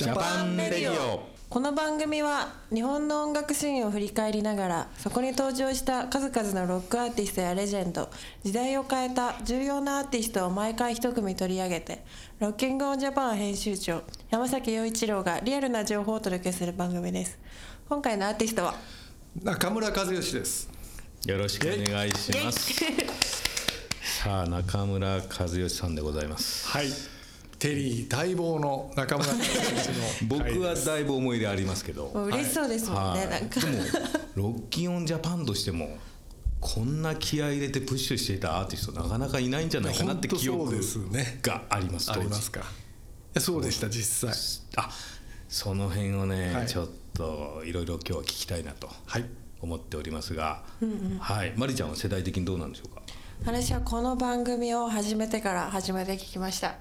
JAPAN RADIO。この番組は日本の音楽シーンを振り返りながらそこに登場した数々のロックアーティストやレジェンド時代を変えた重要なアーティストを毎回一組取り上げてロッキングオンジャパン編集長山崎洋一郎がリアルな情報をお届けする番組です。今回のアーティストは？中村一義です。よろしくお願いします。さあ中村一義さんでございます。はいテリー待望の中村。和義の僕はだいぶ思い入れありますけど。嬉しそうですもんね、はい。なんか。でもロッキンオンジャパンとしてもこんな気合い入れてプッシュしていたアーティストなかなかいないんじゃないかなって記憶いや本当そうですねがあります。当時ありますか？そうでした実際。あその辺をね、はい。ちょっといろいろ今日は聞きたいなとはい。思っておりますが、はい。マリちゃんは世代的にどうなんでしょうか？私はこの番組を始めてから初めて聞きました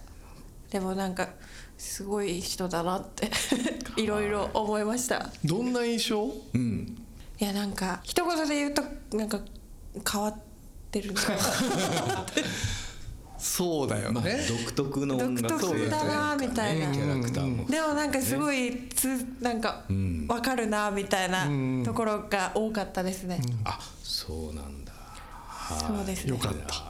でもなんかすごい人だなって いろいろ思いました。どんな印象？うん。いやなんか一言で言うとなんか変わってるな。そうだよまあね、独特の音楽独特だなみたいな。キャラクターも。でもなんかすごいつなんかん。わかるなみたいなうん。ところが多かったですね、あそうなんだ。はい。そうですね。よかった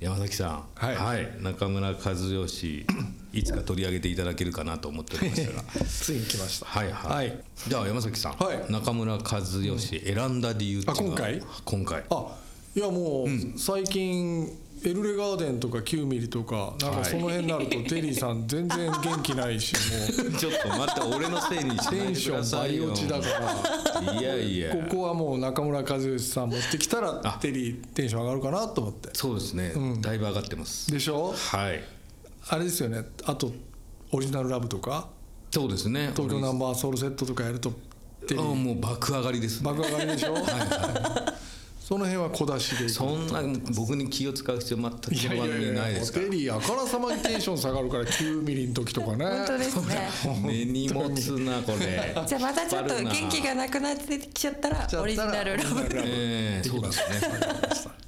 山崎さん。はい。中村和義 いつか取り上げていただけるかなと思っておりましたが。ついに来ました。はいはい、はい。じゃあ山崎さん、はい。中村和義選んだ理由っていうのはあ今回？今回。あいやもう最近エルレガーデンとか9ミリとかなんかその辺になるとテリーさん全然元気ないしもう。ちょっと待って俺のせいにしテンションださいよバリ落ちだから。いやいや。ここはもう中村和義さん持ってきたらテリーテンション上がるかなと思って。そうですね、だいぶ上がってます。でしょ？はい。あれですよね。あとオリジナルラブとか？そうですね。東京ナンバーソウルセットとかやるとテリあーもう爆上がりですね。爆上がりでしょ？その辺は小出しでそんな僕に気を使う必要全くこの番組ないですから。テリーあからさまにテンション下がるから9ミリの時とかね。本当ですね。根に。持つなこれ。じゃあまたちょっと元気がなくなってきちゃったらオリジナルラブええそうですね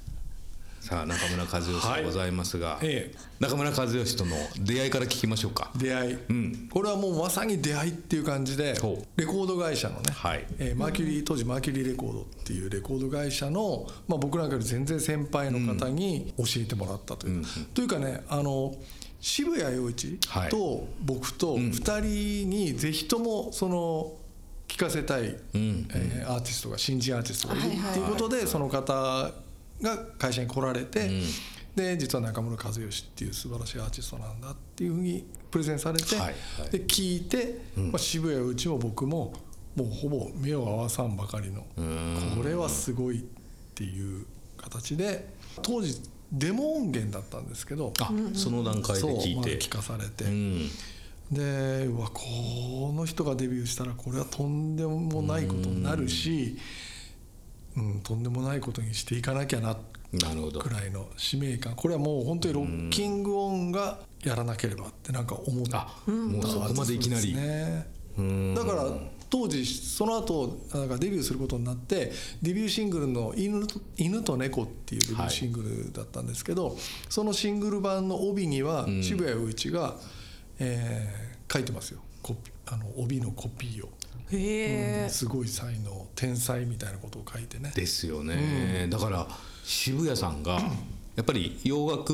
さあ中村和義でございますが、え中村和義との出会いから聞きましょうか。え出会い、ん。これはもうまさに出会いっていう感じでレコード会社のね、はい。えーマーキュリー当時マーキュリーレコードっていうレコード会社の、まあ、僕なんかより全然先輩の方に教えてもらったという、というかねあの渋谷陽一はい。と僕と2人にぜひともその聴かせたい、ん。えーアーティストが新人アーティストがいるはいはい。っていうことでその方が会社に来られて、で実は中村和義っていう素晴らしいアーティストなんだっていうふうにプレゼンされて、はいはい。で聞いて、まあ、渋谷うちも僕ももうほぼ目を合わさんばかりのこれはすごいっていう形で当時デモ音源だったんですけどあ、その段階で聞いて、まだ聞かされて、うん。でうわこの人がデビューしたらこれはとんでもないことになるし、うん、とんでもないことにしていかなきゃななるほど。くらいの使命感。これはもう本当にロッキングオンがやらなければってなんか思ったあもうそこまでいきなり、ね。うん。だから当時その後なんかデビューすることになってデビューシングルの犬と「犬と猫」っていうデビューシングルだったんですけど、そのシングル版の帯には渋谷陽一が、えー書いてますよ。あの帯のコピーを、へえすごい才能天才みたいなことを書いてね。ですよね、だから渋谷さんがやっぱり洋楽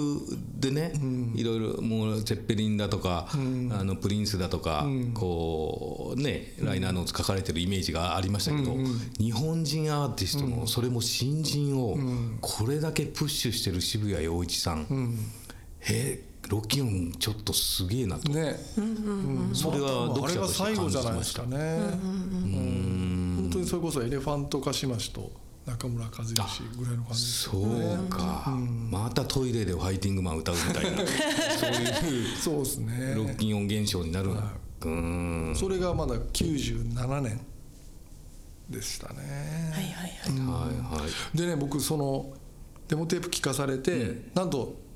でね、いろいろもうゼッペリンだとか、あのプリンスだとか、こうねライナーノーツ書かれてるイメージがありましたけど、日本人アーティストの、それも新人をこれだけプッシュしてる渋谷陽一さん、えロッキンオンちょっとすげえなと、ね、それはまあ読者としてあれが最後感じじゃないでましたすかね。うん。本当にそれこそエレファントカシマシと中村和義ぐらいの感じですそうか、またトイレでファイティングマン歌うみたいな。そういう。そうですね。ロッキンオン現象になるな。うん。それがまだ97年でしたね、はいはいはい。はいはい。でね僕そのデモテープ聞かされて、なんと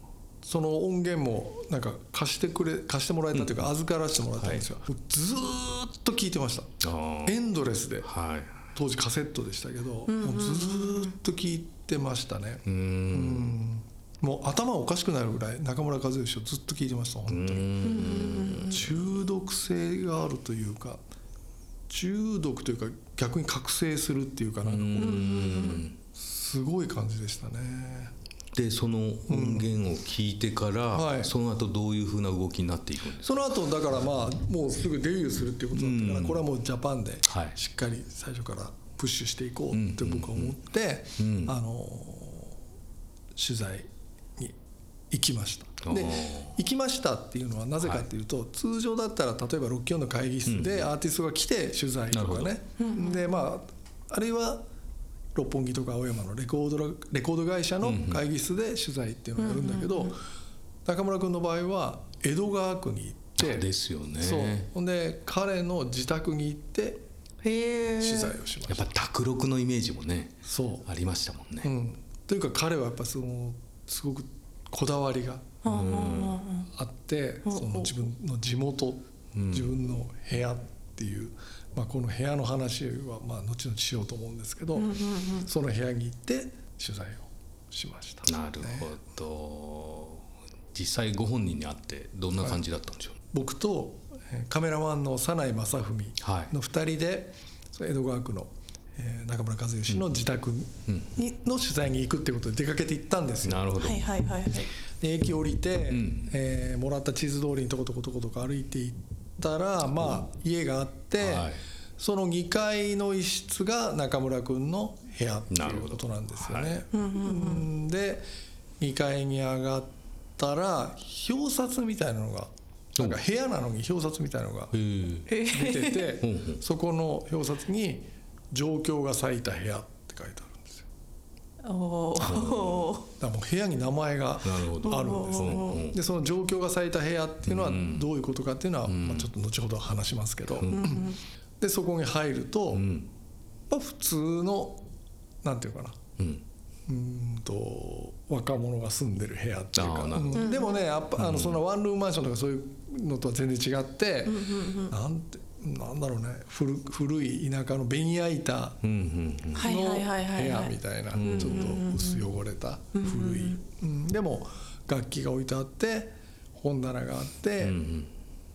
その音源もなんか貸してくれ貸してもらえたというか、預からせてもらったんですよ、ずーっと聞いてました。エンドレスで。はい。当時カセットでしたけど、もうずーっと聞いてましたね、うん。もう頭おかしくなるぐらい中村和義をずっと聞いてました本当に。中毒性があるというか中毒というか逆に覚醒するっていうかなんかこうすごい感じでしたねでその音源を聞いてから、はい。その後どういうふうな動きになっていくんですその後だからまあもうすぐデビューするっていうことだったからこれはもうジャパンではい。しっかり最初からプッシュしていこうって僕は思ってあの取材に行きました。で行きましたっていうのはなぜかっていうと通常だったら例えば六教の会議室でアーティストが来て取材とかね。でまああるいは六本木とか青山のレコードラレコード会社の会議室で取材っていうのをやるんだけど中村君の場合は江戸川区に行ってですよね。そう。ほんで彼の自宅に行ってへえ。取材をしました。やっぱ卓録のイメージもねそありましたもんね。う、うん、というか彼はやっぱそのすごくこだわりがあってその自分の地元自分の部屋っていう、まあ、この部屋の話はまあ後々しようと思うんですけどその部屋に行って取材をしました。なるほど。実際ご本人に会ってどんな感じだったんでしょう、僕とえーカメラマンの早苗正文はい。の2人でその江戸川区のえー中村和義の自宅にの取材に行くってことで出かけて行ったんですよ。なるほど、はいはいはいはい。で駅降りて、ん。えーもらった地図通りにとことことことこ歩いていったら、まあ家があって、はい。その2階の一室が中村君の部屋っていうことなんですよね。うん。で2階に上がったら表札みたいなのがなんか部屋なのに表札みたいなのが出ててそこの表札に「状況が咲いた部屋」って書いてある。おおだもう部屋に名前がなるほど。あるんですね。でその状況が咲いた部屋っていうのはどういうことかっていうのは、まあ、ちょっと後ほど話しますけど、でそこに入ると、まあ、普通のなんていうかな。うん。と若者が住んでる部屋っていうか。でもねやっぱあのそのワンルームマンションとかそういうのとは全然違って、なんてなんだろうね。古古い田舎のベニヤ板うんうんはいの部はいはいはい。はい屋みたいなちょっと薄汚れた古い、うん。でも楽器が置いてあって本棚があって、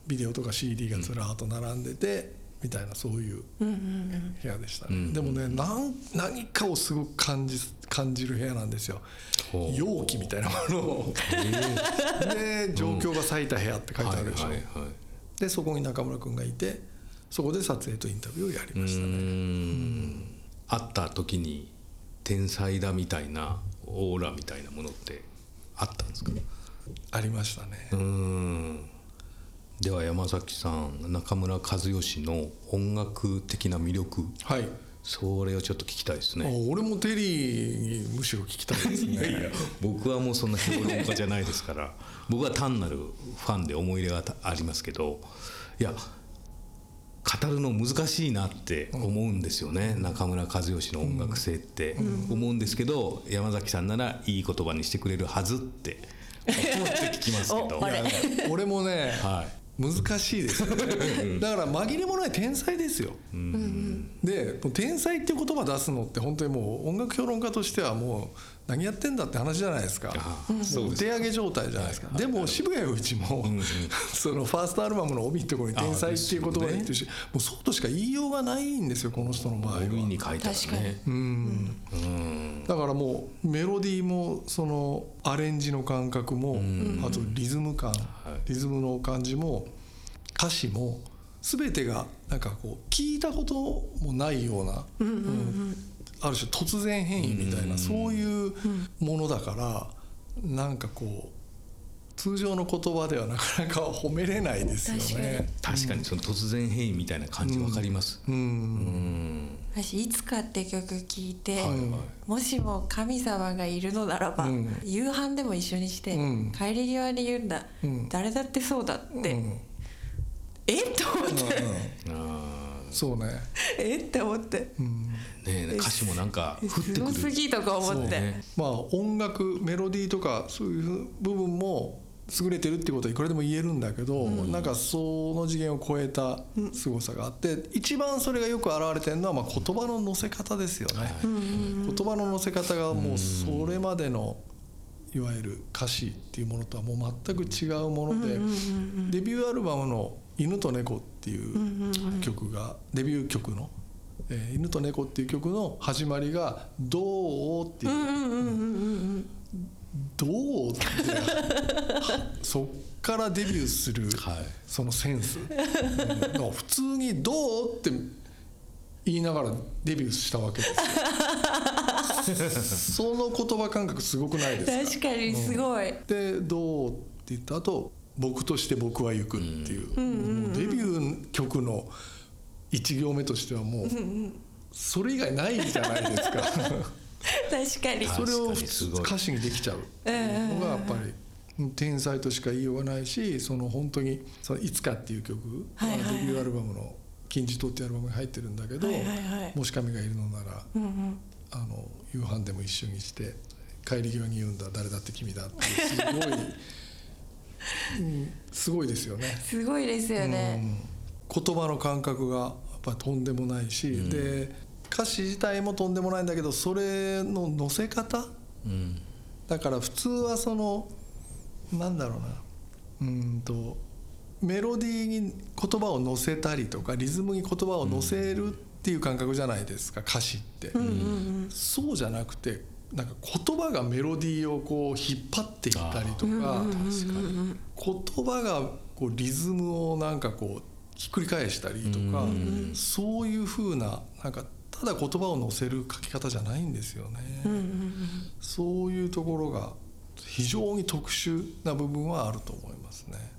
ビデオとか CD がずらーっと並んでて、みたいなそういう部屋でしたね、でもねなん何かをすごく感じ感じる部屋なんですよ。容器みたいなものを。で状況が咲いた部屋って書いてあるでしょ、でそこに中村君がいてそこで撮影とインタビューをやりましたね、うん。会った時に天才だみたいなオーラみたいなものってあったんですか？ありましたね、うん。では山崎さん中村和義の音楽的な魅力。はい。それをちょっと聞きたいですね。あ俺もテリーにむしろ聞きたいですね。いやいや僕はもうそんな評論家じゃないですから。僕は単なるファンで思い入れがありますけど。いや語るの難しいなって思うんですよね、中村和義の音楽性って。思うんですけど、山崎さんならいい言葉にしてくれるはずって思って聞きますけど。俺もね、はい難しいですよ。ねだから紛れもない天才ですよ、でもう天才っていう言葉出すのって本当にもう音楽評論家としてはもう何やってんだって話じゃないですか。あそうです。もう手上げ状態じゃないですか、でも渋谷陽一も、そのファーストアルバムの帯のところに「天才」っていう言葉が言ってるし、もうそうとしか言いようがないんですよこの人の場合は。帯に書いてある確かにねだからもうメロディーもそのアレンジの感覚もあとリズム感リズムの感じも歌詞も全てがなんかこう聞いたこともないようなうんある種突然変異みたいなそういうものだからなんかこう通常の言葉ではなかなか褒めれないですよね。確かに。その突然変異みたいな感じ分かります、うん。私「いつか」って曲聞いて、はいはい。もしも神様がいるのならば、うん。夕飯でも一緒にして、うん。帰り際に言うんだ、うん。誰だってそうだって、うんえ？っ と思って、あそうね、え？って思って。うん。ーねえ歌詞もなんか降ってくる。すぎとか思って、ね。まあ音楽メロディーとかそういう部分も優れてるってことはいくらでも言えるんだけど、なんかその次元を超えた凄さがあって一番それがよく表れてるのはまあ言葉の乗せ方ですよね、言葉の乗せ方がもうそれまでのいわゆる歌詞っていうものとはもう全く違うもので、デビューアルバムの「犬と猫」っていう曲が、デビュー曲の「えー犬と猫」っていう曲の始まりが「どう?」っていう。どうってそっからデビューするはいそのセンス、普通に「どう?」って言いながらデビューしたわけですよ その言葉感覚すごくないですか？確かにすごい、で「どう?」って言った後僕として僕は行く」っていう,、もうデビュー曲の1行目としてはもうそれ以外ないじゃないですか。確かに。それを歌詞にできちゃう。のがやっぱり天才としか言いようがないしその本当に「そのいつか」っていう曲。はいはいはい。デビューアルバムの「金字塔」っていうアルバムに入ってるんだけどはいはいはい。もし神がいるのならうんうん。あの夕飯でも一緒にして帰り際に言うんだ誰だって君だっていうすごい、うん、すごいですよね。すごいですよね、言葉の感覚がやっぱりとんでもないし、で歌詞自体もとんでもないんだけどそれの乗せ方？うん。だから普通はそのなんだろうな。うーんとメロディーに言葉を乗せたりとかリズムに言葉を乗せるっていう感覚じゃないですか歌詞って、そうじゃなくてなんか言葉がメロディーをこう引っ張っていったりとか言葉がこうリズムをなんかこうひっくり返したりとかそういうふうななんかただ言葉を乗せる書き方じゃないんですよね。そういうところが非常に特殊な部分はあると思いますね。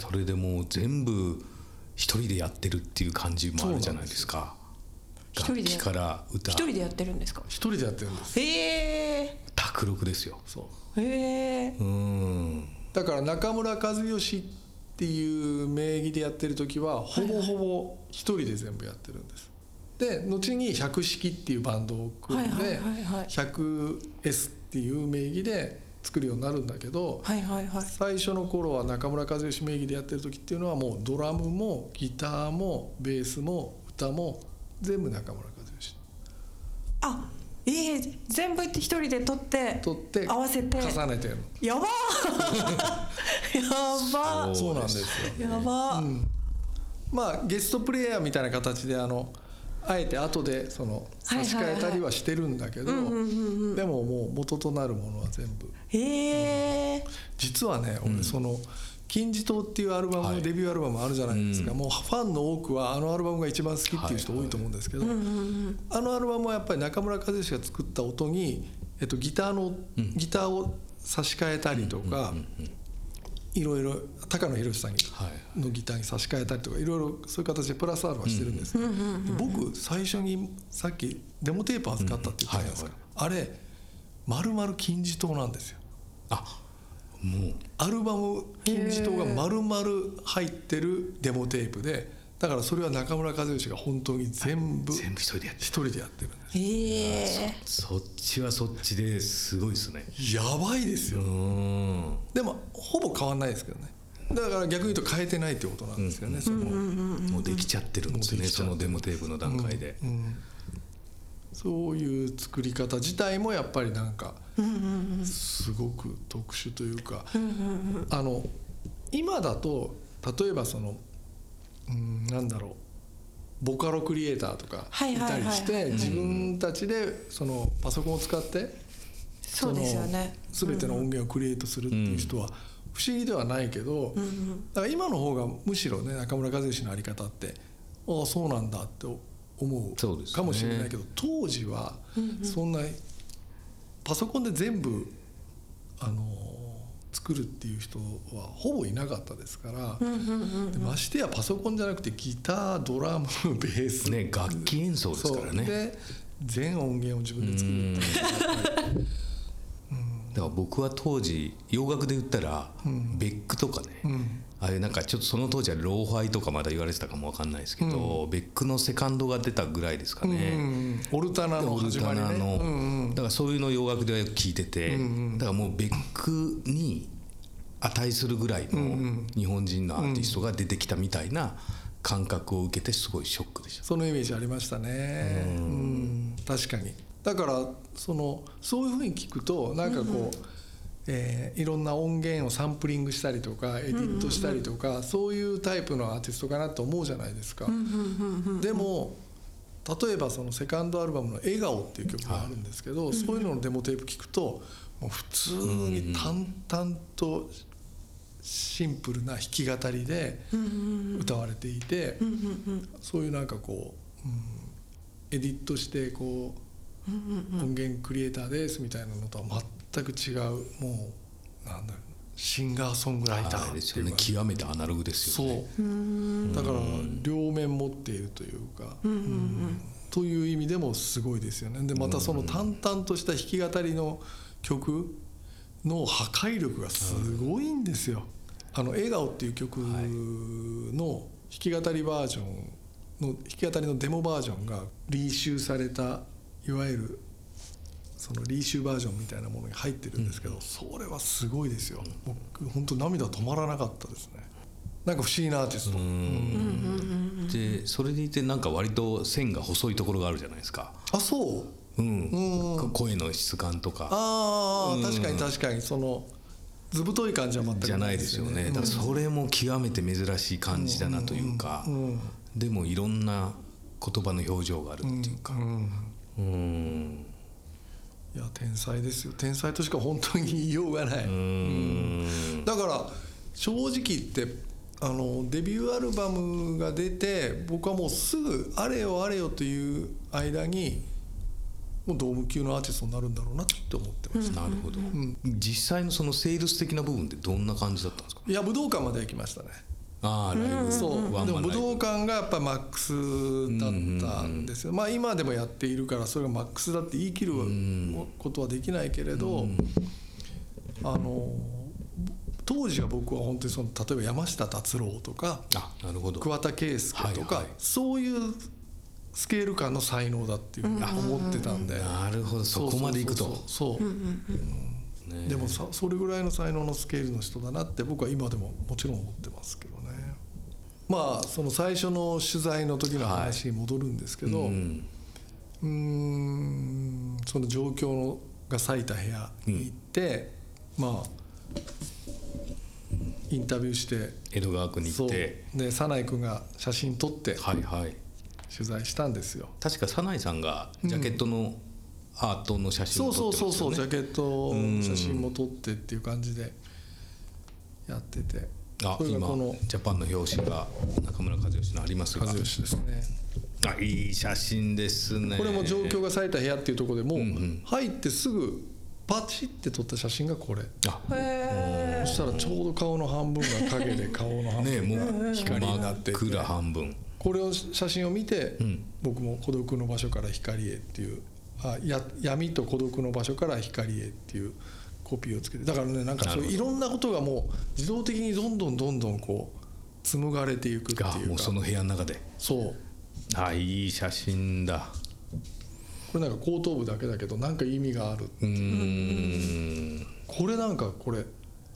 それでもう全部一人でやってるっていう感じもあるじゃないですか一人で楽器から歌一人でやってるんですか？一人でやってるんです。へえ卓録ですよ。そう。へえうん。だから中村和義っていう名義でやってる時はほぼほぼ一人で全部やってるんです。で後に百式っていうバンドを組んではいはいはいはい。100S っていう名義で作るようになるんだけど、はいはいはい。最初の頃は中村和義名義でやってる時っていうのはもうドラムもギターもベースも歌も全部中村和義あええ全部一人で撮って取って合わせて。重ねてる。のやば やばそうなんですよ。やば、まあゲストプレイヤーみたいな形であのあえて後でその差し替えたりはしてるんだけどでももう元となるものは全部。へえ実はね俺その「金字塔」っていうアルバム、はい。デビューアルバムあるじゃないですか、もうファンの多くはあのアルバムが一番好きっていう人はい多いと思うんですけど、あのアルバムはやっぱり中村和義が作った音に、えっと、ギターの、ギターを差し替えたりとか、いろいろ高野宏さんはい。のギターに差し替えたりとかいろいろそういう形でプラスアルファしてるんです、で僕最初にさっきデモテープ預かったって言ったじゃないですか、あれ丸々金字塔なんですよ。あもうアルバム金字塔が丸々入ってるデモテープでだからそれは中村和義が本当に全部一全部一人でやってる。人でやってるんです。へえ。そっちはそっちですごいですね。やばいですうよん。でもほぼ変わんないですけどね。だから逆に言うと変えてないってことなんですよね、そのもうできちゃってるんですねそうのデモテープの段階で、そういう作り方自体もやっぱりなんかすごく特殊というかあの今だと例えばそのうんなんだろうボカロクリエイターとかいたりして自分たちでそのパソコンを使ってそうですよね。全ての音源をクリエイトするっていう人は不思議ではないけどだから今の方がむしろね中村和義のあり方ってああそうなんだって思そうかもしれないけど当時はそんなパソコンで全部あの作るっていう人はほぼいなかったですからでましてやパソコンじゃなくてギタードラムベース。ね楽器演奏ですからね。で全音源を自分で作るっていうだから僕は当時洋楽で言ったら、ベックとかね、あれなんかちょっとその当時はローファイとかまだ言われてたかもわかんないですけど、ベックのセカンドが出たぐらいですかね、うんオルタナのオル始まりね。タナの、うんうんだからそういうのを洋楽ではよく聞いてて、だからもうベックに値するぐらいの日本人のアーティストが出てきたみたいな感覚を受けてすごいショックでした。そのイメージありましたね、うん。確かに。だからそのそういうふうに聞くとなんかこう、えーいろんな音源をサンプリングしたりとかエディットしたりとか、そういうタイプのアーティストかなと思うじゃないですか。でも例えばそのセカンドアルバムの「笑顔」っていう曲があるんですけど、そういうののデモテープ聞くともう普通に淡々とシンプルな弾き語りで歌われていて、そういうなんかこう、うんエディットしてこう、音源クリエイターですみたいなのとは全く違うもうなんだろうシンガーソングライターですよねっていうか。極めてアナログですよね。そう。だから両面持っているというか、うんという意味でもすごいですよね。でまたその淡々とした弾き語りの曲の破壊力がすごいんですよ。あの「笑顔」っていう曲の弾き語りバージョンの弾き語りのデモバージョンがリーシューされたいわゆるそのリーシューバージョンみたいなものに入ってるんですけど、それはすごいですよ。僕本当涙止まらなかったですね。なんか不思議なアーティスト。でそれでいてなんか割と線が細いところがあるじゃないですか、あそう。うん、声の質感とか。ああ確かに確かに。その図太い感じは全くじゃないですよね。だからそれも極めて珍しい感じだなというかでもいろんな言葉の表情があるっていうか。うんいや天才ですよ。天才としか本当に言いようがない。うん。だから正直言ってあのデビューアルバムが出て僕はもうすぐあれよあれよという間にもうドーム級のアーティストになるんだろうなって思ってました、なるほど、実際のそのセールス的な部分ってどんな感じだったんですか？いや武道館まで行きましたねああライブそうでも武ワンマンライブ。道館がやっぱマックスだったんですよ、まあ今でもやっているからそれがマックスだって言い切ることはできないけれど、あの当時は僕は本当にその例えば山下達郎とかあなるほど。桑田佳祐とか、はいはい。そういうスケール感の才能だっていうふうに思ってたんで、なるほど。そこまでいくと。そう。そうん。でもさそれぐらいの才能のスケールの人だなって僕は今でももちろん思ってますけどねまあその最初の取材の時の話に戻るんですけど、ううんーんその状況のが咲いた部屋に行って、まあインタビューして江戸川区にそう行って。で早苗君が写真撮ってはいはい。取材したんですよ。確か早苗さんがジャケットのアートの写真そうを撮そうそうそう、ってますよねジャケット写真も撮ってっていう感じでやっててあ今ジャパンの表紙が中村和義のありますが。和義ですね。あいい写真ですね。これも状況が咲いた部屋っていうところでもう入ってすぐパチって撮った写真がこれ。あ。そしたらちょうど顔の半分が影で顔の半ね分もう光になってて。真っ暗半分。これを写真を見て僕も孤独の場所から光へっていう。あや闇と孤独の場所から光へっていうコピーをつけて。だからねなんかそういろんなことがもう自動的にどんどんどんどんこう紡がれていくっていうもうその部屋の中で。そう。あいい写真だ。これなんか後頭部だけだけどなんか意味がある。うーん。これなんかこれ。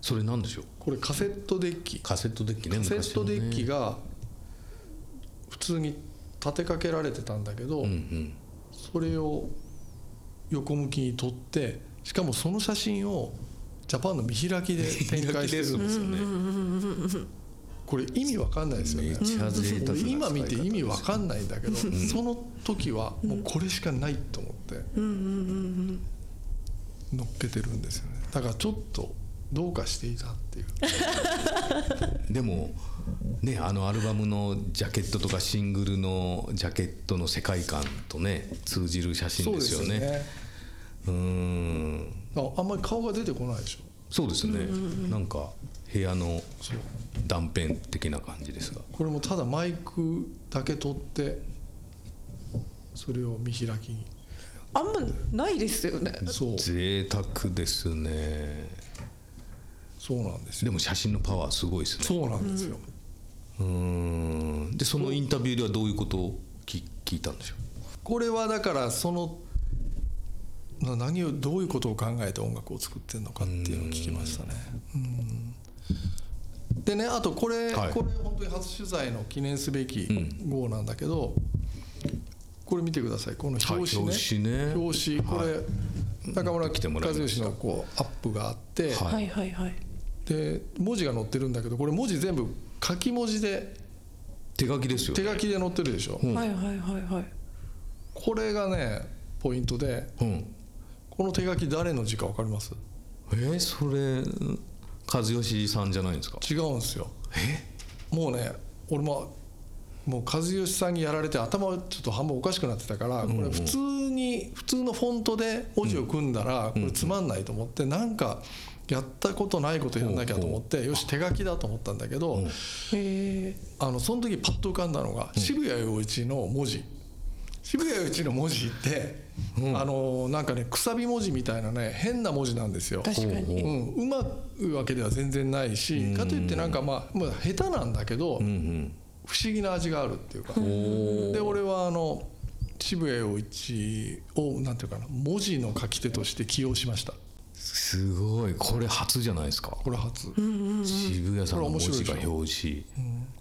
それなんでしょう？これカセットデッキ。カセットデッキねカセットデッキがが普通に立てかけられてたんだけど、うんうん。それを横向きに撮ってしかもその写真をジャパンの見開きで展開してる。んですよね。これ意味わかんないですよね。今見て意味わかんないんだけど、その時はもうこれしかないと思って乗っけてるんですよね。だからちょっとどうかしていたっていう。でもねあのアルバムのジャケットとかシングルのジャケットの世界観とね通じる写真ですよねうーん。ああんまり顔が出てこないでしょ。そうですね。なんか部屋の断片的な感じですが。これもただマイクだけ取ってそれを見開きに。あんまないですよね。そう。贅沢ですね。そうなんですよ。でも写真のパワーすごいですね。そうなんですよ、うーん。でそのインタビューではどういうことを聞聞いたんでしょこれはだからそのな何をどういうことを考えて音楽を作ってるのかっていうのを聞きましたね。うん。でねあとこれ、はい。これ本当に初取材の記念すべき号なんだけど、これ見てください。この表紙ね,、はい表紙ね。表紙。これ、中村来てもらいました。和義のこうアップがあって、はい。はいはいはい。で文字が載ってるんだけどこれ文字全部書き文字で手書きですよ手書きで載ってるでしょ、はいはいはいはい。これがねポイントでうんこの手書き誰の字か分かります？えー、それ和義さんじゃないんですか？違うんですよ。もうね俺ももう和義さんにやられて頭ちょっと半分おかしくなってたからこれ普通に普通のフォントで文字を組んだらこれつまんないと思ってなんかやったことないことやんなきゃと思ってよし手書きだと思ったんだけどあのその時パッと浮かんだのが渋谷陽一の文字。渋谷陽一の文字ってあのなんかねくさび文字みたいなね変な文字なんですよ。確かに。うん、うまいわけでは全然ないしかといってなんかまあまあ下手なんだけどうんうん。不思議な味があるっていうか。で俺はあの渋谷陽一をなんていうかな文字の書き手として起用しました。すごい。これ初じゃないですか。これ初。渋谷さんの文字が表紙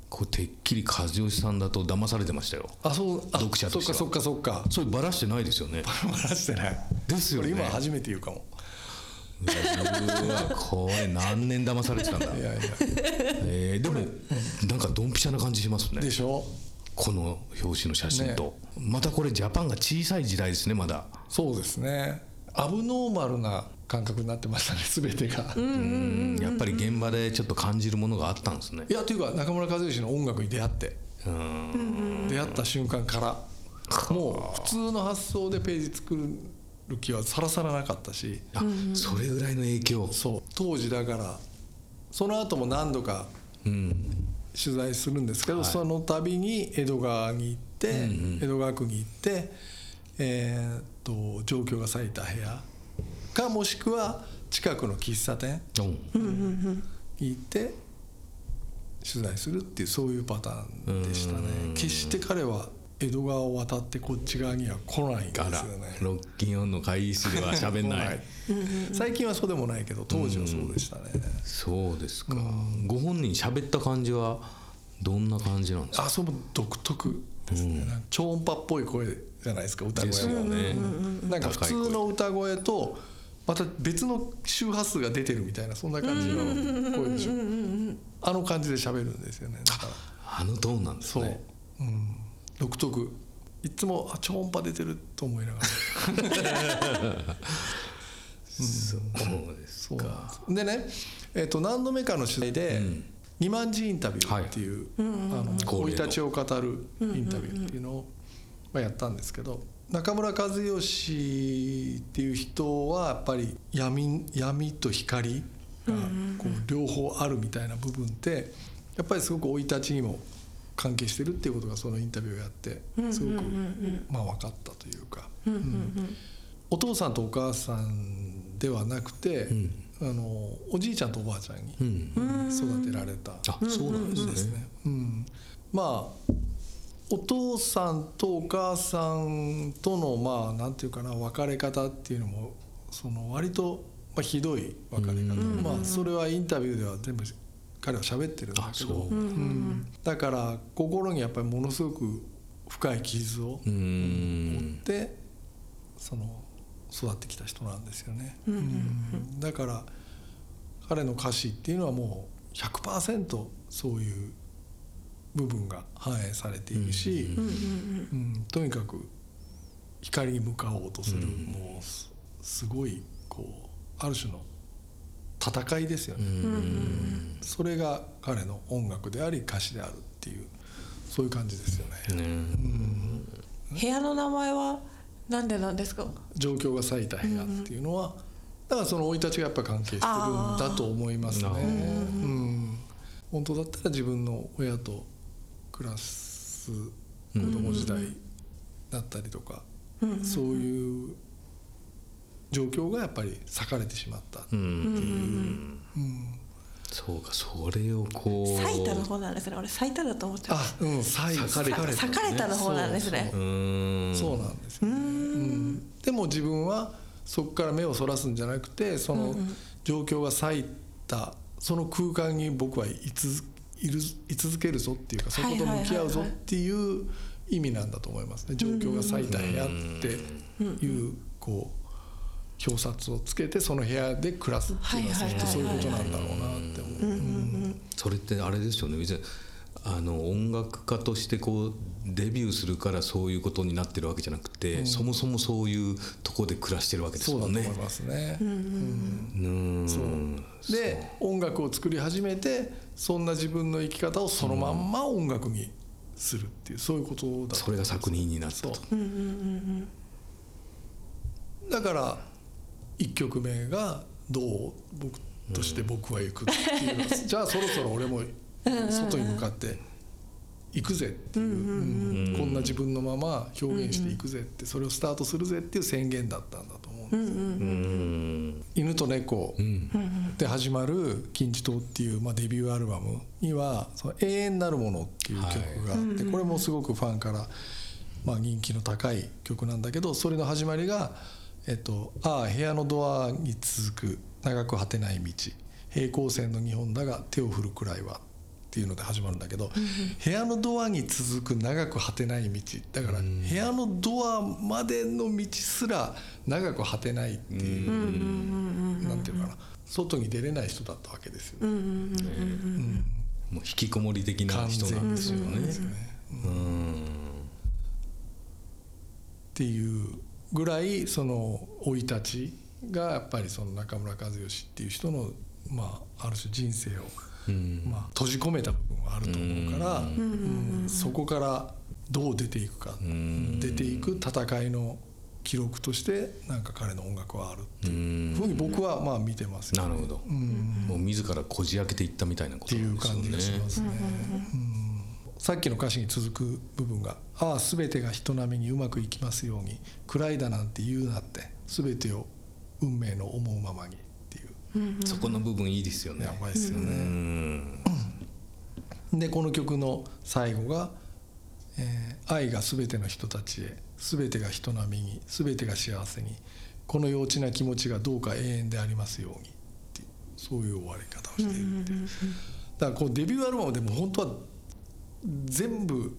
これてっきり和義さんだと騙されてましたよ。あそうあ読者としては。そっかそっかそっか。それバラしてないですよね。バラしてない。ですよね。今初めて言うかも。うわこれ何年騙されてたんだ。いやいや。えーでもなんかドンピシャな感じしますね。でしょ？この表紙の写真と、またこれジャパンが小さい時代ですねまだ。そうですね。アブノーマルな感覚になってましたね 全てが、うんやっぱり現場でちょっと感じるものがあったんですね。いやというか中村和義の音楽に出会って。うん出会った瞬間からもう普通の発想でページ作る気はさらさらなかったし。あそれぐらいの影響。そう。当時だからその後も何度かうん取材するんですけど、その度に江戸川に行って、江戸川区に行って、えーっと状況が咲いた部屋かもしくは近くの喫茶店行って取材するっていうそういうパターンでしたね。決して彼は江戸川を渡ってこっち側には来ないんですよね。ロッキンオンの会議室では喋んない。最近はそうでもないけど当時はそうでしたね、そうですか、ご本人喋った感じはどんな感じなんですか？あそれも独特ですね、超音波っぽい声じゃないですか歌声も、よね、なんか普通の歌声とまた別の周波数が出てるみたいなそんな感じの声でしょ。あの感じで喋るんですよね。だから。あのトーンなんですそう、ねうん、独特。いつもあ超音波出てると思いながら。そうですそうです。でね、えっと何度目かの取材で、二万字インタビューっていうあの恒例の。生い立ちを語るインタビューっていうのをまあやったんですけど中村和義っていう人はやっぱり闇闇と光がこう両方あるみたいな部分ってやっぱりすごく生い立ちにも関係してるっていうことがそのインタビューをやってすごくまあ分かったというか。うんお父さんとお母さんではなくて、あのおじいちゃんとおばあちゃんに育てられた。あそうなんですね。ですね。うん、まあお父さんとお母さんとのまあなんていうかな別れ方っていうのもその割とまあひどい別れ方、まあそれはインタビューでは全部彼は喋ってるんだけど、う。うん。だから心にやっぱりものすごく深い傷をうーんでその育ってきた人なんですよね、うんだから彼の歌詞っていうのはもう100%そういう部分が反映されているし、うんとにかく光に向かおうとする、もうすすごいこうある種の戦いですよね、うん。それが彼の音楽であり歌詞であるっていうそういう感じですよね。ね。部屋の名前はなんでなんですか？状況が咲いた部屋っていうのは、だからその生い立ちがやっぱ関係してるんだと思いますね。うん、本当だったら自分の親と暮らす子供時代だったりとか、そういう状況がやっぱり裂かれてしまった。う。んうんそうかそれをこう。咲いたの方なんですね。俺咲いただと思っちゃうあ、うん、裂い裂かれた。裂裂かれたの方なんですね。うーんそうなんですよ、うん。でも自分はそこから目をそらすんじゃなくてその状況が咲いたその空間に僕はいついる居続けるぞっていうかそこと向き合うぞっていう意味なんだと思いますね。状況が最大やっていうこう表札をつけてその部屋で暮らすっていうのはそういうことなんだろうなって思う。それってあれですよね。別にあの音楽家としてこうデビューするからそういうことになってるわけじゃなくて、そもそもそういうところで暮らしてるわけですそうだもんね。と思いますね。うんそう。で音楽を作り始めてそんな自分の生き方をそのまんま音楽にするっていうそういうことだとそれが作品になったそう。と。だから1曲目が「どう僕として僕は行く」っていうのは じゃあそろそろ俺も外に向かって行くぜっていううんこんな自分のまま表現していくぜってそれをスタートするぜっていう宣言だったんだと思うんですよ。うん犬と猫で始まる「金字塔」っていう、まあ、デビューアルバムには「その永遠なるもの」っていう曲があって、これもすごくファンから、まあ、人気の高い曲なんだけどそれの始まりが「えっと、ああ部屋のドアに続く長く果てない道平行線の日本だが手を振るくらいは」っていうので始まるんだけど、部屋のドアに続く長く果てない道。だから部屋のドアまでの道すら長く果てないっていう。なんていうかな。外に出れない人だったわけですよ、もう引きこもり的な完人なんですよね。っていうぐらいその生い立ちがやっぱりその中村和義っていう人の、まあ、ある種人生を、まあ、閉じ込めた部分はあると思うから、うん。そこからどう出ていくか、出ていく戦いの記録としてなんか彼の音楽はあるっていうふうに僕はまあ見てますよなるほど、もう自らこじ開けていったみたいなこっていう感じがし。ますね。うん。さっきの歌詞に続く部分が「ああ全てが人並みにうまくいきますように暗いだなんて言うなって全てを運命の思うままに」そこの部分いいですよね。やばいですようね。んでこの曲の最後がえー愛が全ての人たちへ全てが人並みに全てが幸せにこの幼稚な気持ちがどうか永遠でありますように」っていうそういう終わり方をしているっていうだからこうデビューアルバムでも本当は全部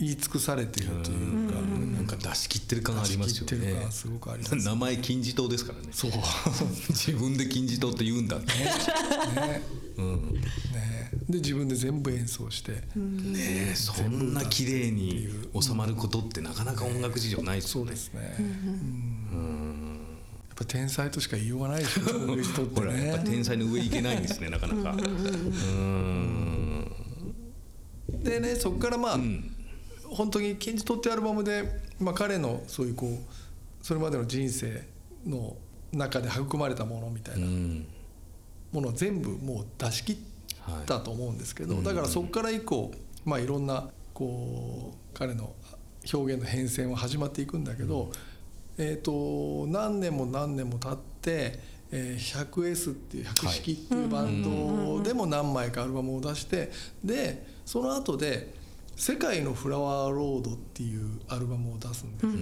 言い尽くされているというかなんか出し切ってる感ありますよね。すごくあります。名前金字塔ですからね。そう。自分で金字塔って言うんだって。ね。ね。で自分で全部演奏してねえそんな綺麗に収まることってなかなか音楽史上ないですよね。そうで。すね。うんやっぱ天才としか言いようがないでしょそういう人ってほらやっぱね天才の上行けないんですねなかなか。うんでねそこからまあ、本当に「金字塔」ってアルバムで、まあ、彼のそういうこうそれまでの人生の中で育まれたものみたいうなん。ものを全部もう出し切ったと思うんですけど、だからそこから以降、まあ、いろんなこう彼の表現の変遷は始まっていくんだけど、えー、と何年も何年も経って、えー 100S っていう百式っていうバンドでも何枚かアルバムを出してでその後で「世界のフラワーロード」っていうアルバムを出すんですよ。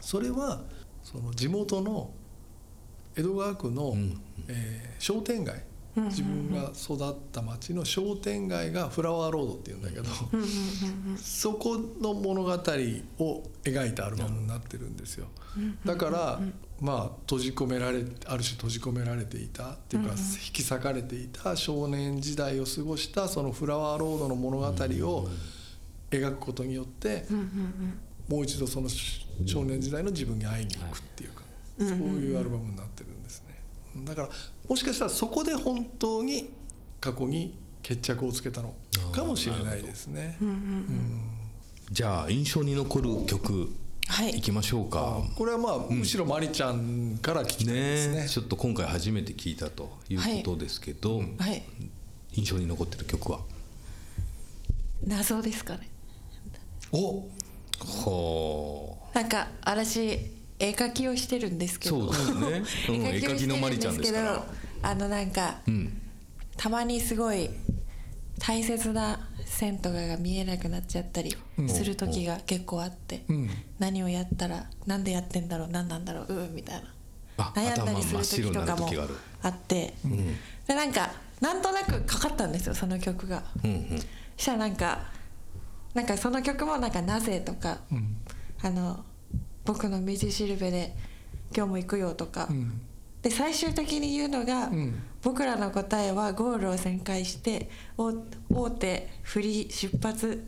それはその地元の江戸川区の、えー商店街。自分が育った町の商店街がフラワーロードっていうんだけどそこの物語を描いたアルバムになってるんですよ。だからまあ閉じ込められある種閉じ込められていた。っていうか引き裂かれていた。少年時代を過ごしたそのフラワーロードの物語を描くことによってもう一度その少年時代の自分に会いに行くっていうか、そういうアルバムになってるんですね。だからもしかしたらそこで本当に過去に決着をつけたのかもしれないですね。じゃあ印象に残る曲はい。いきましょうか。これはまあ、むしろマリちゃんから聞きたいですね。ねちょっと今回初めて聞いたということですけど、はい。印象に残ってる曲は？謎ですかね。お！ほなんか私絵描きをしてるんですうけど。そうですね、うん、絵描きのマリちゃんですから。あのなんか、ん。たまにすごい大切な線とかが見えなくなっちゃったりする時が結構あって、ん。何をやったらなんでやってんだろう何なんだろううーみたいあな悩んだりする時とかもあって、でなんかなんとなくかかったんですよその曲が。うんうん。そしたらなんかなんかその曲もなんか「なぜ」とかうん「あの僕の道しるべで今日も行くよ」とか、うんで最終的に言うのが、うん。僕らの答えはゴールを旋回して大大手振り出発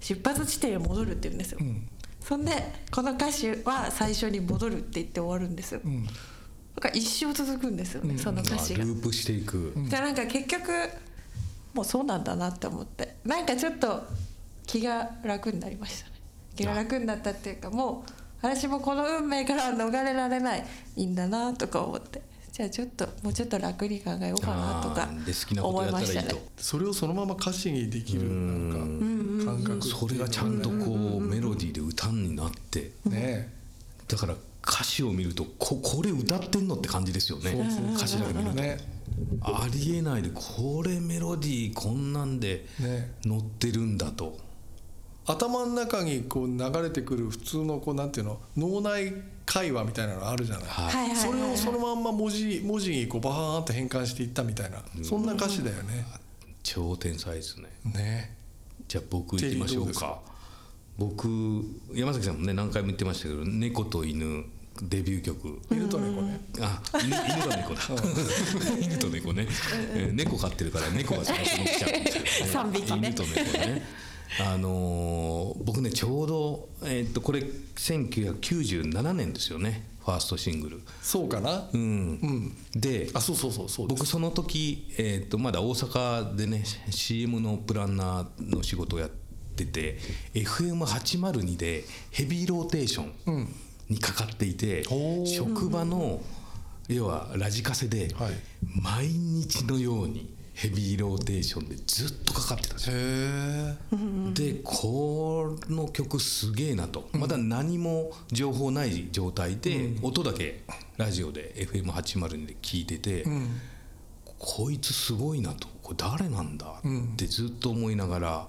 出発地点に戻るって言うんですよ、うん。そんでこの歌詞は最初に戻るって言って終わるんですよ、うん。か一生続くんですよね、その歌詞が。ループしていく、じゃあなんか結局もうそうなんだなって思ってなんかちょっと気が楽になりましたね。気が楽になったっていうかもう私もこの運命からは逃れられないいいんだなとか思って。じゃあちょっともうちょっと楽に考えようかなとかあーで好きなこと思いやったらいいと。ましたね。それをそのまま歌詞にできるなんか感覚それがちゃんとこうメロディーで歌になって。ねだから歌詞を見るとここれ歌ってんのって感じですよね。歌詞だけ見ると。ね。ありえないでこれメロディーこんなんでね。乗ってるんだと頭の中にこう流れてくる普通のこうなんていうの脳内会話みたいなのあるじゃない、はい。それをそのまんま文字文字にこうバーンって変換していったみたいな、そんな歌詞だよね。超天才ですね。ね。じゃあ僕行きましょうか。僕山崎さんもね何回も言ってましたけど「猫と犬」デビュー曲。犬と猫ね。あ犬犬と猫だ。犬と猫ね、えー猫飼ってるから猫が最初に来ちゃう。んですよ、三匹ね。犬と猫ねあのー僕ねちょうど、えーっとこれ1997年ですよねファーストシングルそうかな？うん、うん。であそうそうそうそう。僕その時、えー、とまだ大阪でね CM のプランナーの仕事をやってて FM802 でヘビーローテーションにかかっていて、ほう職場の要はラジカセではい毎日のようにヘビーローテーションでずっとかかってたんですよ。へえ。でこの曲すげえなと。まだ何も情報ない状態で音だけラジオで FM802 で聞いてて、うん。こいつすごいなと。これ誰なんだってずっと思いながら、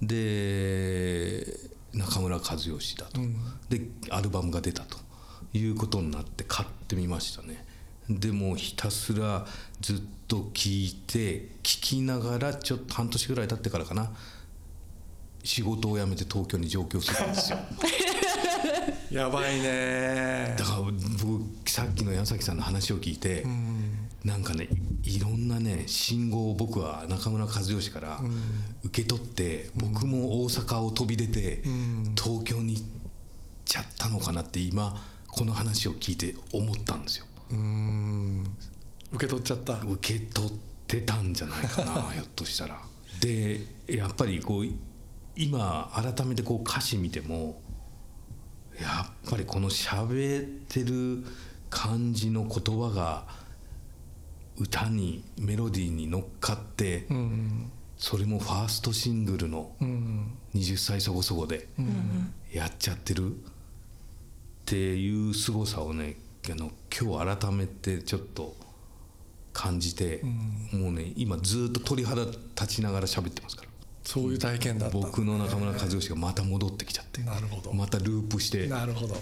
で中村和義だと、でアルバムが出たということになって買ってみましたねでもうひたすらずっと聞いて聞きながらちょっと半年ぐらい経ってからかな。仕事を辞めて東京に上京してたんですよ。やばいね。だ。から僕さっきの矢崎さんの話を聞いて、なんかねいいろんなね信号を僕は中村和義から受け取って、僕も大阪を飛び出て、東京に行っちゃったのかなって今この話を聞いて思ったんですよ。うん。受け取っちゃった。受け取ってたんじゃないかな ひょっとしたら。でやっぱりこう今改めてこう歌詞見てもやっぱりこの喋ってる感じの言葉が歌にメロディーに乗っかって、うん。それもファーストシングルのうん。20歳そこそこでやっちゃってるっていう凄さをねあの今日改めてちょっと感じて、もうね今ずっと鳥肌立ちながら喋ってますから。そういう体験だった。僕の中村和義がまた戻ってきちゃって。なるほど。またループしてなるほど。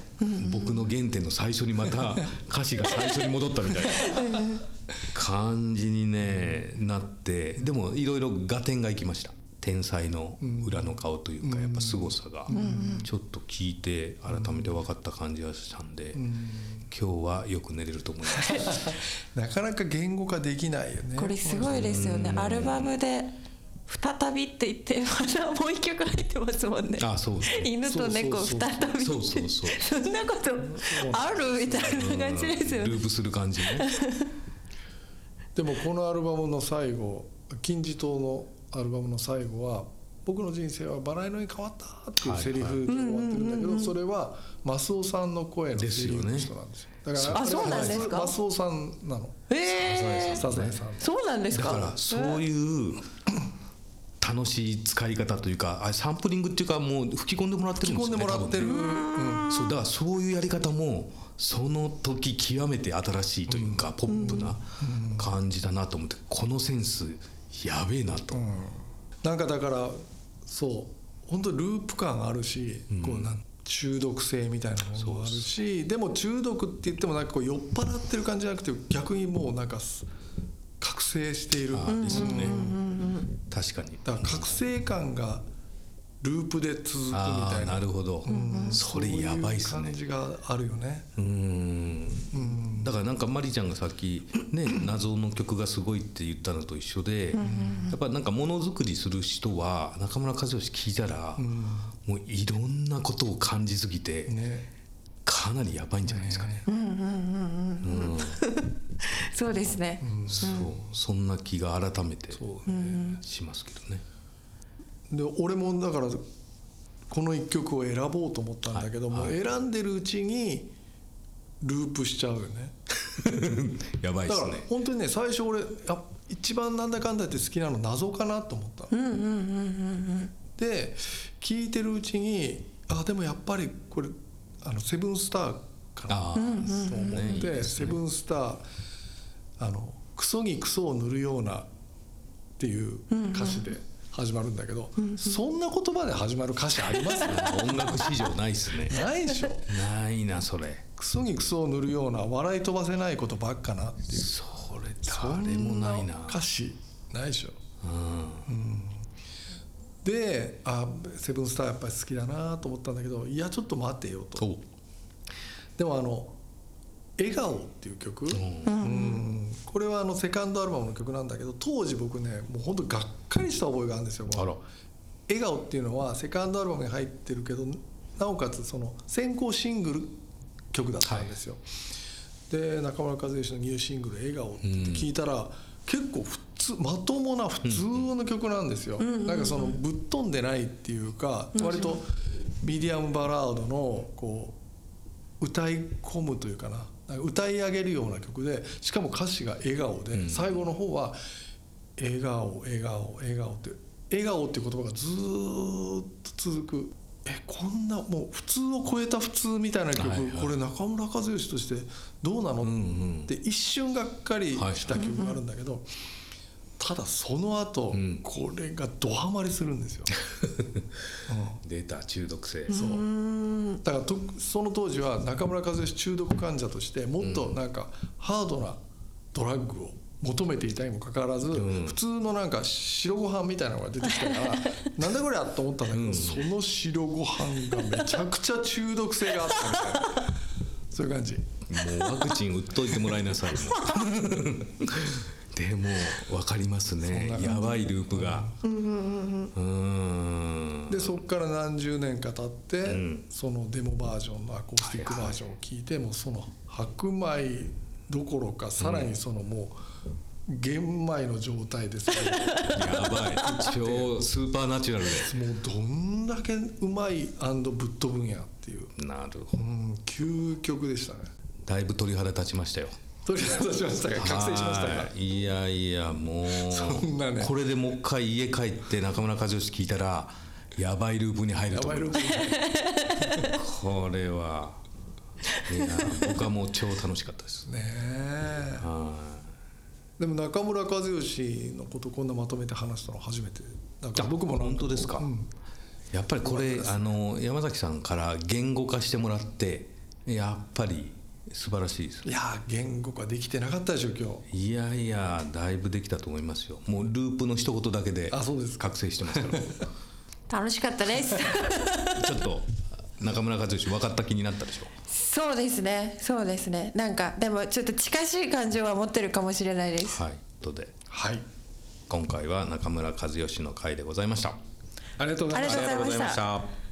僕の原点の最初にまた歌詞が最初に戻ったみたいな。感じにねなってでもいろいろ合点がいきました。天才の裏の顔というかやっぱ凄さが。ちょっと聞いて改めて分かった感じがしたんで今日はよく寝れると思います。なかなか言語化できないよね。これすごいですよね。アルバムで「再び」って言ってまたもう一曲入ってますもんね。あそうね犬と猫そう再びって。そうそうそう。そんなことあるみたいな感じですよね。ループする感じね。でもこのアルバムの最後金字塔のアルバムの最後は「僕の人生はバラ色に変わった」っていうセリフで終わってるんだけどそれはマスオさんの声のセリフの人なんですよだからあそうなんですか？マスオさんなの。ええサザエさん。そうなんですか？だからそういう楽しい使い方というかあれサンプリングっていうかもう吹き込んでもらってるんです吹き込んよねでもらってる、うん。そうだからそういうやり方もその時極めて新しいというか、ポップな感じだなと思ってこのセンスやべえなと、なんかだからそう。本当にループ感あるし、こうなん中毒性みたいなものもあるしでも中毒って言ってもなんかこう酔っ払ってる感じじゃなくて逆にもうなんかす覚醒しているあですよね、確かに。だから覚醒感がループで続くみたいな。なるほど、それやばいっすね。感じがあるよね。うん。だからなんかマリちゃんがさっきね 謎の曲がすごいって言ったのと一緒でやっぱなんかものづくりする人は中村和義聞いたらもういろんなことを感じすぎてね。かなりやばいんじゃないですかね。そうですね、そう。そんな気が改めてそうね。しますけどね。で俺もだからこの一曲を選ぼうと思ったんだけども、選んでるうちにループしちゃうよね。やばいでだからすね。本当にね最初俺あ一番なんだかんだ言って好きなの謎かなと思ったの。で聞いてるうちにあでもやっぱりこれあのセブンスターかな。と思って、ね。セブンスターあのクソにクソを塗るようなっていう歌詞で始まるんだけど、そんな言葉で始まる歌詞あります？音楽史上ないっすね。ないでしょないなそれ。クソにクソを塗るような笑い飛ばせないことばっかなっていうそれ誰もないな。歌詞ないでしょうんであセブンスターやっぱり好きだなと思ったんだけどいやちょっと待ってよと。でもあの「笑顔」っていう曲、うん。これはあのセカンドアルバムの曲なんだけど当時僕ねもう本当がっかりした覚えがあるんですよ。笑顔っていうのはセカンドアルバムに入ってるけどなおかつその先行シングル曲だったんですよ、で中村和義のニューシングル「笑顔」って聞いたら、結構普通まともな普通の曲なんですよ、なんかそのぶっ飛んでないっていうか、割とミディアムバラードのこう歌い込むというかな歌い上げるような曲でしかも歌詞が笑顔で、最後の方は「笑顔笑顔笑顔」って笑顔っていう言葉がずーっと続く。えこんなもう普通を超えた普通みたいな曲、はいはい。これ中村和義としてどうなの、って一瞬がっかりした曲があるんだけど、ただその後、これがドハマりするんですよ。出た中毒性。そう。だからとその当時は中村和義中毒患者としてもっとなんかハードなドラッグを求めていたにもかかわらず、普通のなんか白ご飯みたいなのが出てきたから なんだこりゃと思ったんだけど、その白ご飯がめちゃくちゃ中毒性があったみたいな。そういう感じ。もうワクチン打っといてもらいなさいもう でも分かりますね。やばいループが。うん。でそこから何十年か経って、そのデモバージョンのアコースティックバージョンを聞いて、もうその白米どころかさらにそのもう玄米の状態ですね、やばい。超スーパーナチュラルもうどんだけうまいぶっ飛ぶんやっていう、でなるほど。うん、究極でしたね。だいぶ鳥肌立ちましたよ取り出しましたが覚醒しましたい。いやいやもうそんなね。これでもう一回家帰って中村和義聞いたらやばいループに入ると思いまープすこれはいや僕はもう超楽しかったです。ねでも中村和義のことこんなまとめて話したの初めてなんか僕も本当ですか？うん。いやっぱりこれあの山崎さんから言語化してもらってやっぱり素晴らしいです。いや言語化できてなかったでしょ今日。いやいやだいぶできたと思いますよ。もうループの一言だけであそうです覚醒してますから。楽しかったです。ちょっと中村和義分かった気になったでしょそうですね。そうですね。なんかでもちょっと近しい感情は持ってるかもしれないです。はい。とではい。今回は中村和義の回でございました。ありがとうございました